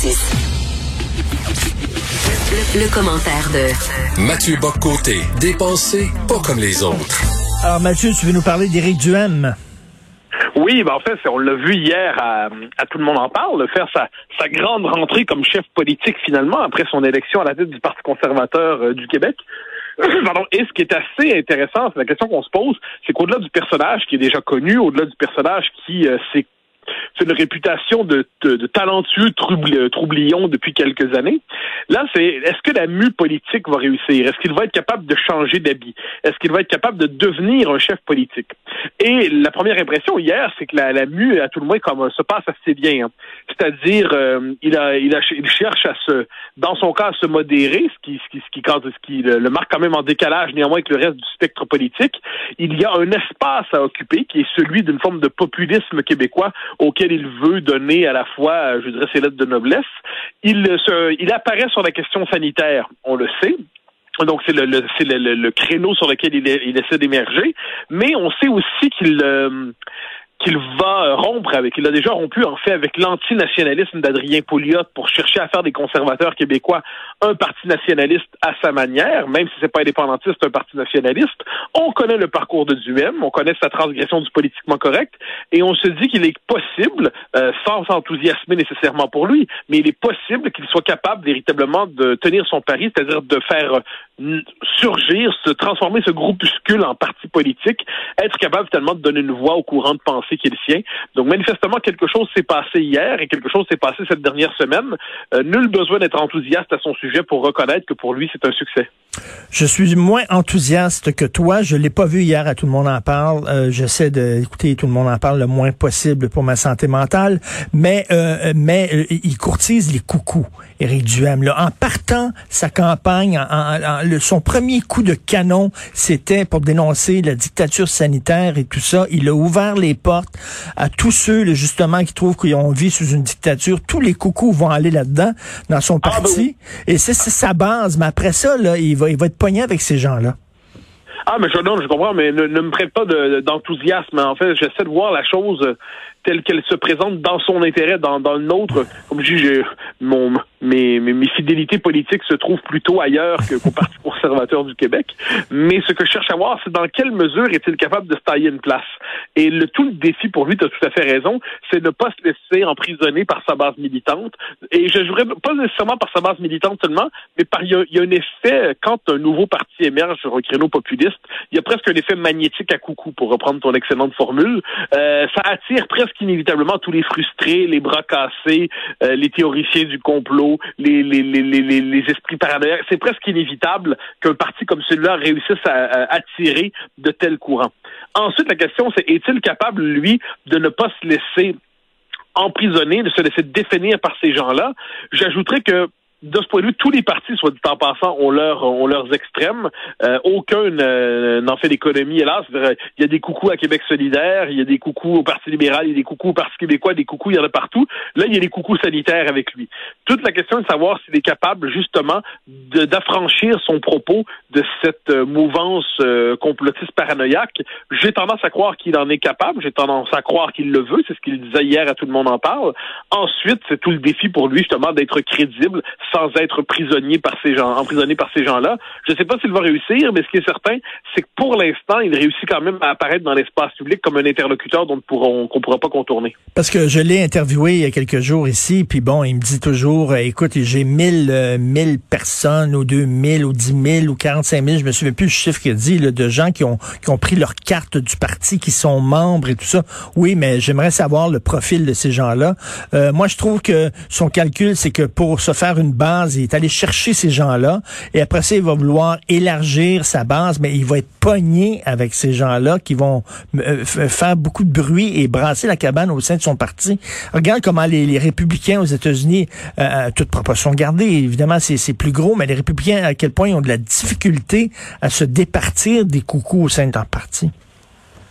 Francis. Le, le commentaire de Mathieu Boccoté, dépensé pas comme les autres. Alors Mathieu, tu veux nous parler d'Éric Duhem? Oui, ben en fait, on l'a vu hier à, à, Tout le monde en parle, faire sa, sa grande rentrée comme chef politique finalement après son élection à la tête du Parti conservateur euh, du Québec. Pardon. Et ce qui est assez intéressant, c'est la question qu'on se pose, c'est qu'au-delà du personnage qui est déjà connu, au-delà du personnage qui euh, s'est c'est une réputation de, de, talentueux troublion depuis quelques années. Là, c'est est-ce que la mue politique va réussir? Est-ce qu'il va être capable de changer d'habit? Est-ce qu'il va être capable de devenir un chef politique? Et la première impression hier, c'est que la, la mue, à tout le moins, comme se passe assez bien. Hein. C'est-à-dire, euh, il, a, il, a, il cherche à se, dans son cas, à se modérer, ce qui, ce qui, ce qui, ce qui le, le marque quand même en décalage néanmoins avec le reste du spectre politique. Il y a un espace à occuper qui est celui d'une forme de populisme québécois auquel il veut donner à la fois, je dirais, ses lettres de noblesse. Il, se, il apparaît sur la question sanitaire, on le sait. Donc c'est le, le le, le, créneau sur lequel il, il essaie d'émerger, mais on sait aussi qu'il euh, qu'il va rompre avec. Il a déjà rompu, en fait, avec l'antinationalisme d'Adrien Pouliot pour chercher à faire des conservateurs québécois un parti nationaliste à sa manière, même si c'est pas indépendantiste, un parti nationaliste. On connaît le parcours de Duhem, on connaît sa transgression du politiquement correct, et on se dit qu'il est possible, euh, sans s'enthousiasmer nécessairement pour lui, mais il est possible qu'il soit capable véritablement de tenir son pari, c'est-à-dire de faire euh, surgir, se transformer ce groupuscule en parti politique, être capable tellement de donner une voix au courant de pensée qui est le sien. Donc manifestement, quelque chose s'est passé hier et quelque chose s'est passé cette dernière semaine. Euh, nul besoin d'être enthousiaste à son sujet pour reconnaître que pour lui, c'est un succès. Je suis moins enthousiaste que toi. Je l'ai pas vu hier à Tout le monde en parle. Euh, J'essaie d'écouter Tout le monde en parle le moins possible pour ma santé mentale. Mais euh, mais euh, il courtise les coucous, Éric Duhem. Là. En partant sa campagne, en, le, son premier coup de canon, c'était pour dénoncer la dictature sanitaire et tout ça. Il a ouvert les portes à tous ceux, justement, qui trouvent qu'on vit sous une dictature. Tous les coucous vont aller là-dedans, dans son ah, ben parti. Et c'est sa base. Mais après ça, là, il il va être pogné avec ces gens-là. Ah, mais je, non, je comprends, mais ne, me prête pas d'enthousiasme. en fait, j'essaie de voir la chose telle qu'elle se présente dans son intérêt, dans, dans le nôtre. Comme je mon, mes, mes, fidélités politiques se trouvent plutôt ailleurs qu'au Parti conservateur du Québec. Mais ce que je cherche à voir, c'est dans quelle mesure est-il capable de se tailler une place. Et le tout le défi pour lui, tu as tout à fait raison, c'est de ne pas se laisser emprisonner par sa base militante. Et je jouerais pas nécessairement par sa base militante seulement, mais par il y, a, un effet quand un nouveau parti émerge sur un créneau populiste, il y a presque un effet magnétique à coucou, pour reprendre ton excellente formule. Euh, ça attire presque inévitablement tous les frustrés, les bras cassés, euh, les théoriciens du complot les, esprits paranoïaques. C'est presque inévitable qu'un parti comme celui-là réussisse à, attirer de tels courants. Ensuite, la question, c'est est-il capable, lui, de ne pas se laisser emprisonner, de se laisser définir par ces gens-là? J'ajouterais que de ce point de vue, tous les partis, soit dit en passant, ont, leur, ont leurs extrêmes. Euh, aucun n'en fait l'économie, hélas. Il y a des coucous à Québec solidaire, il y a des coucous au Parti libéral, il y a des coucous au Parti québécois, des coucous, il y en a partout. Là, il y a des coucous sanitaires avec lui. Toute la question est de savoir s'il est capable, justement, d'affranchir son propos de cette euh, mouvance euh, complotiste paranoïaque. J'ai tendance à croire qu'il en est capable, j'ai tendance à croire qu'il le veut, c'est ce qu'il disait hier à Tout le monde en parle. Ensuite, c'est tout le défi pour lui, justement, d'être crédible sans être prisonnier par ces gens, emprisonné par ces gens-là. Je ne sais pas s'il va réussir, mais ce qui est certain, c'est que pour l'instant, il réussit quand même à apparaître dans l'espace public comme un interlocuteur dont on ne pourra pas contourner. Parce que je l'ai interviewé il y a quelques jours ici, puis bon, il me dit toujours, euh, écoute, j'ai 1000 euh, mille personnes, ou 2000, ou 10 000, ou 45 000, je me souviens plus du chiffre qu'il dit, de gens qui ont, qui ont pris leur carte du parti, qui sont membres et tout ça. Oui, mais j'aimerais savoir le profil de ces gens-là. Euh, moi, je trouve que son calcul, c'est que pour se faire une base, il est allé chercher ces gens-là, et après ça, il va vouloir élargir sa base, mais il va être pogné avec ces gens-là qui vont euh, faire beaucoup de bruit et brasser la cabane au sein de son parti. Regarde comment les, républicains aux États-Unis, euh, toute proportion gardée, évidemment, c'est plus gros, mais les républicains, à quel point ils ont de la difficulté à se départir des coucous au sein de leur parti.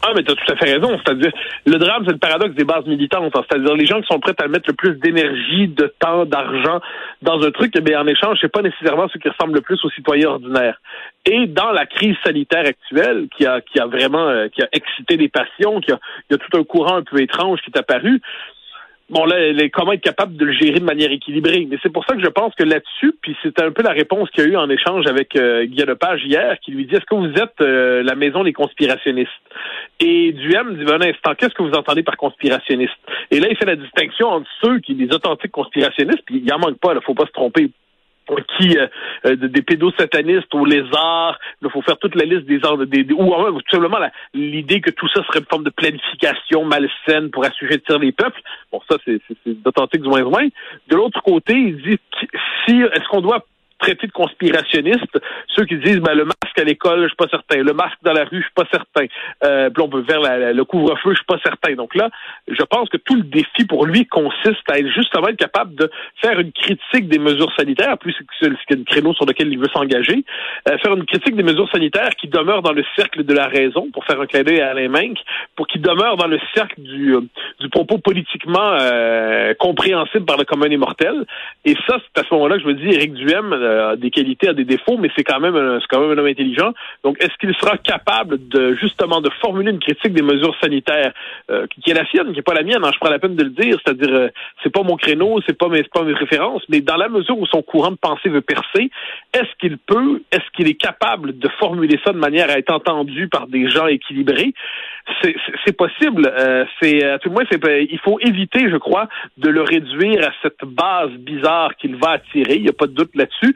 Ah, mais tu as tout à fait raison. C'est-à-dire, le drame, c'est le paradoxe des bases militantes. C'est-à-dire, les gens qui sont prêts à mettre le plus d'énergie, de temps, d'argent dans un truc, eh en échange, c'est pas nécessairement ce qui ressemble le plus aux citoyens ordinaires. Et dans la crise sanitaire actuelle, qui a, qui a vraiment, euh, qui a excité des passions, qui a, il y a tout un courant un peu étrange qui est apparu, bon là, comment être capable de le gérer de manière équilibrée? Mais c'est pour ça que je pense que là-dessus, puis c'était un peu la réponse qu'il y a eu en échange avec euh, Guy Lepage hier, qui lui dit Est-ce que vous êtes euh, la maison des conspirationnistes? Et Duhem dit ben, instant, qu'est-ce que vous entendez par conspirationniste? Et là, il fait la distinction entre ceux qui des authentiques conspirationnistes, puis il en manque pas, il faut pas se tromper qui euh, euh, des pédosatanistes au lézard, il faut faire toute la liste des, des, des ou tout simplement l'idée que tout ça serait une forme de planification malsaine pour assujettir les peuples. Bon, ça c'est d'authentique du moins. De l'autre côté, il dit si est-ce qu'on doit traiter de conspirationnistes, ceux qui disent ben, le masque à l'école, je suis pas certain, le masque dans la rue, je suis pas certain, euh, puis on peut faire le couvre-feu, je suis pas certain. Donc là, je pense que tout le défi pour lui consiste à être justement être capable de faire une critique des mesures sanitaires, plus c'est le créneau sur lequel il veut s'engager, euh, faire une critique des mesures sanitaires qui demeurent dans le cercle de la raison, pour faire un clin d'œil à Alain Menck, pour qu'il demeure dans le cercle du, euh, du propos politiquement euh, compréhensible par le commun des mortels. Et ça, c'est à ce moment-là que je me dis, Éric Duhem, a des qualités, a des défauts, mais c'est quand même c'est quand même un homme intelligent. Donc, est-ce qu'il sera capable de justement de formuler une critique des mesures sanitaires euh, qui est la sienne, qui n'est pas la mienne hein, Je prends la peine de le dire, c'est-à-dire euh, c'est pas mon créneau, c'est pas mes pas mes références, mais dans la mesure où son courant de pensée veut percer, est-ce qu'il peut, est-ce qu'il est capable de formuler ça de manière à être entendu par des gens équilibrés? C'est possible. Euh, c'est à tout le moins, c'est il faut éviter, je crois, de le réduire à cette base bizarre qu'il va attirer. Il n'y a pas de doute là-dessus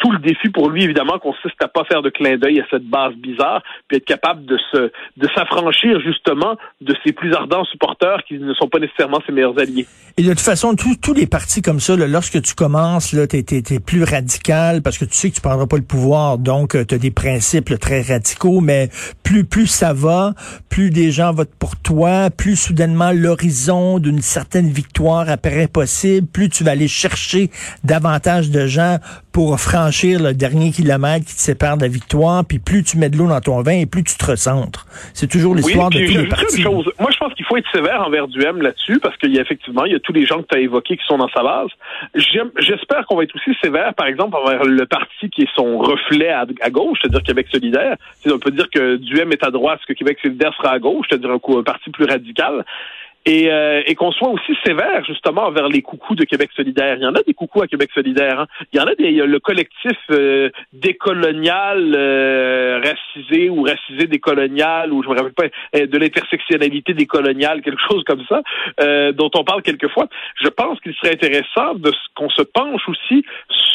tout le défi pour lui, évidemment, consiste à pas faire de clin d'œil à cette base bizarre, puis être capable de se de s'affranchir justement de ses plus ardents supporters qui ne sont pas nécessairement ses meilleurs alliés. Et de toute façon, tous les partis comme ça, lorsque tu commences, là, t'es, es, plus radical parce que tu sais que tu prendras pas le pouvoir, donc euh, tu as des principes très radicaux, mais plus plus ça va, plus des gens votent pour toi, plus soudainement l'horizon d'une certaine victoire apparaît possible, plus tu vas aller chercher davantage de gens pour franchir le dernier kilomètre qui te sépare de la victoire, puis plus tu mets de l'eau dans ton vin et plus tu te recentres. C'est toujours l'histoire de tous les partis. Moi, je pense qu'il faut être sévère envers Duhem là-dessus, parce qu'il y a effectivement, il y a tous les gens que tu as évoqués qui sont dans sa base. J'espère qu'on va être aussi sévère, par exemple, envers le parti qui est son reflet à, gauche, c'est-à-dire Québec solidaire. On peut dire que Duhem est à droite, que Québec solidaire sera à gauche, c'est-à-dire un, un parti plus radical et, euh, et qu'on soit aussi sévère justement envers les coucous de Québec solidaire. Il y en a des coucous à Québec solidaire. Hein. Il y en a des, le collectif euh, décolonial euh, racisé ou racisé décolonial ou je me rappelle pas euh, de l'intersectionnalité décoloniale, quelque chose comme ça, dont on parle quelquefois. Je pense qu'il serait intéressant de qu'on se penche aussi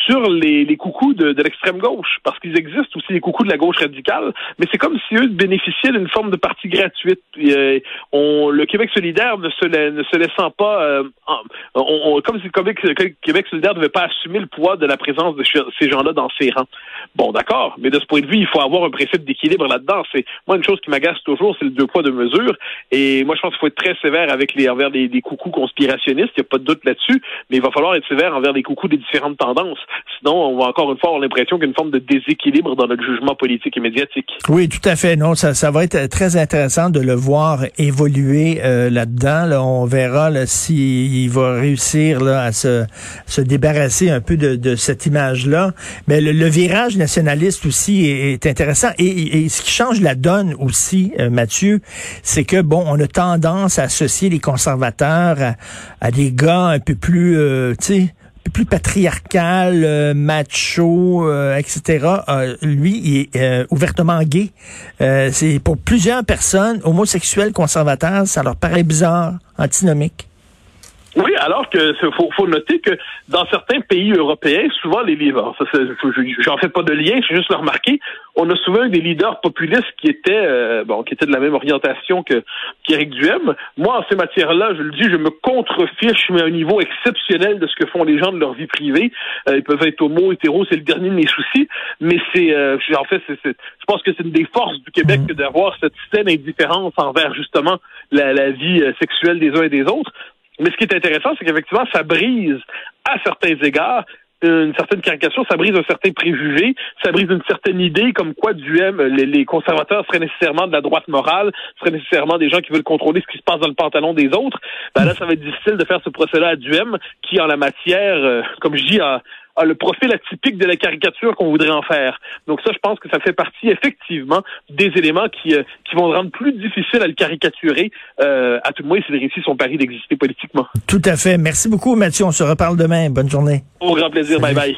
sur les, les coucous de, de l'extrême gauche, parce qu'ils existent aussi les coucous de la gauche radicale, mais c'est comme si eux bénéficiaient d'une forme de partie gratuite. on, le Québec solidaire ne se, laissant pas, euh, comme si Québec, Québec solidaire ne devait pas assumer le poids de la présence de ces gens-là dans ses rangs. Bon, d'accord, mais de ce point de vue, il faut avoir un principe d'équilibre là-dedans. C'est moi une chose qui m'agace toujours, c'est le deux poids deux mesures. Et moi, je pense qu'il faut être très sévère avec les envers des, coucous conspirationnistes. Il n'y a pas de doute là-dessus, mais il va falloir être sévère envers les coucous des différentes tendances. Sinon, on va encore une fois avoir l'impression qu'il y a une forme de déséquilibre dans notre jugement politique et médiatique. Oui, tout à fait. Non, ça, ça va être très intéressant de le voir évoluer euh, là-dedans on verra s'il va réussir là, à se, se débarrasser un peu de, cette image-là. Mais le, virage nationaliste aussi est, intéressant. Et, ce qui change la donne aussi, euh, Mathieu, c'est que, bon, on a tendance à associer les conservateurs à, des gars un peu plus, euh, tu sais, plus patriarcal, euh, macho, euh, etc. Euh, lui, il est ouvertement gay. c'est pour plusieurs personnes homosexuels conservateurs, ça leur paraît bizarre, antinomique. Oui, alors que faut, faut noter que dans certains pays européens, souvent les leaders, j'en fais pas de lien, je juste le remarquer, on a souvent des leaders populistes qui étaient euh, bon, qui étaient de la même orientation que qu'Éric Duhem. Moi, en ces matières-là, je le dis, je me contrefiche, mais à un niveau exceptionnel de ce que font les gens de leur vie privée. Euh, ils peuvent être homo, hétéro, c'est le dernier de mes soucis, mais c'est euh, en fait, c'est, je pense que c'est une des forces du Québec mmh. d'avoir cette saine indifférence envers justement la, la vie sexuelle des uns et des autres. Mais ce qui est intéressant, c'est qu'effectivement, ça brise à certains égards une certaine caricature, ça brise un certain préjugé, ça brise une certaine idée comme quoi Duhem, les, les conservateurs seraient nécessairement de la droite morale, seraient nécessairement des gens qui veulent contrôler ce qui se passe dans le pantalon des autres. Ben là, ça va être difficile de faire ce procès-là à Duhem, qui en la matière, euh, comme je dis, a, a le profil atypique de la caricature qu'on voudrait en faire. Donc ça, je pense que ça fait partie effectivement des éléments qui, euh, qui vont rendre plus difficile à le caricaturer, euh, à tout le moins s'il réussit son pari d'exister politiquement. Tout à fait. Merci beaucoup, Mathieu. On se reparle demain. Bonne journée. Au grand plaisir. Bye bye.